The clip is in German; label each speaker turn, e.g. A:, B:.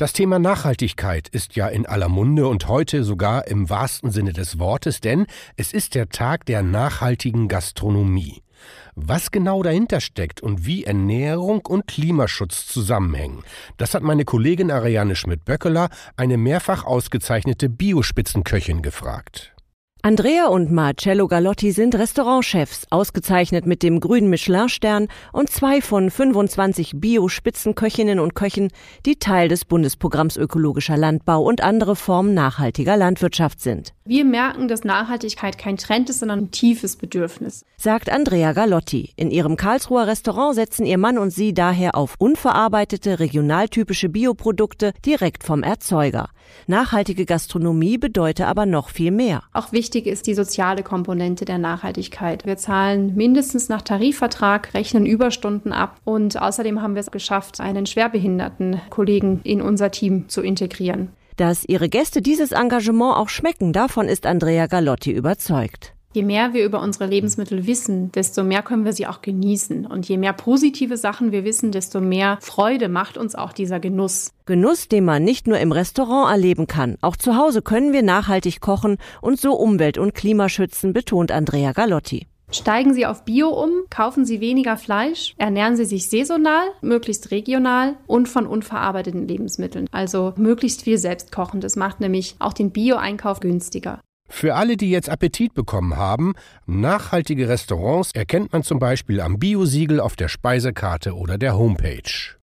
A: Das Thema Nachhaltigkeit ist ja in aller Munde und heute sogar im wahrsten Sinne des Wortes, denn es ist der Tag der nachhaltigen Gastronomie. Was genau dahinter steckt und wie Ernährung und Klimaschutz zusammenhängen, das hat meine Kollegin Ariane Schmidt-Böckeler, eine mehrfach ausgezeichnete Biospitzenköchin, gefragt.
B: Andrea und Marcello Galotti sind Restaurantchefs, ausgezeichnet mit dem grünen Michelin-Stern und zwei von 25 Bio-Spitzenköchinnen und Köchen, die Teil des Bundesprogramms Ökologischer Landbau und andere Formen nachhaltiger Landwirtschaft sind.
C: Wir merken, dass Nachhaltigkeit kein Trend ist, sondern ein tiefes Bedürfnis,
B: sagt Andrea Galotti. In ihrem Karlsruher Restaurant setzen ihr Mann und sie daher auf unverarbeitete, regionaltypische Bioprodukte direkt vom Erzeuger. Nachhaltige Gastronomie bedeutet aber noch viel mehr.
C: Auch wichtig ist die soziale Komponente der Nachhaltigkeit. Wir zahlen mindestens nach Tarifvertrag, rechnen Überstunden ab und außerdem haben wir es geschafft, einen schwerbehinderten Kollegen in unser Team zu integrieren.
B: Dass ihre Gäste dieses Engagement auch schmecken, davon ist Andrea Galotti überzeugt.
C: Je mehr wir über unsere Lebensmittel wissen, desto mehr können wir sie auch genießen. Und je mehr positive Sachen wir wissen, desto mehr Freude macht uns auch dieser Genuss.
B: Genuss, den man nicht nur im Restaurant erleben kann. Auch zu Hause können wir nachhaltig kochen und so Umwelt- und Klimaschützen, betont Andrea Galotti.
C: Steigen Sie auf Bio um, kaufen Sie weniger Fleisch, ernähren Sie sich saisonal, möglichst regional und von unverarbeiteten Lebensmitteln. Also möglichst viel selbst kochen. Das macht nämlich auch den Bio-Einkauf günstiger.
A: Für alle, die jetzt Appetit bekommen haben, nachhaltige Restaurants erkennt man zum Beispiel am Biosiegel auf der Speisekarte oder der Homepage.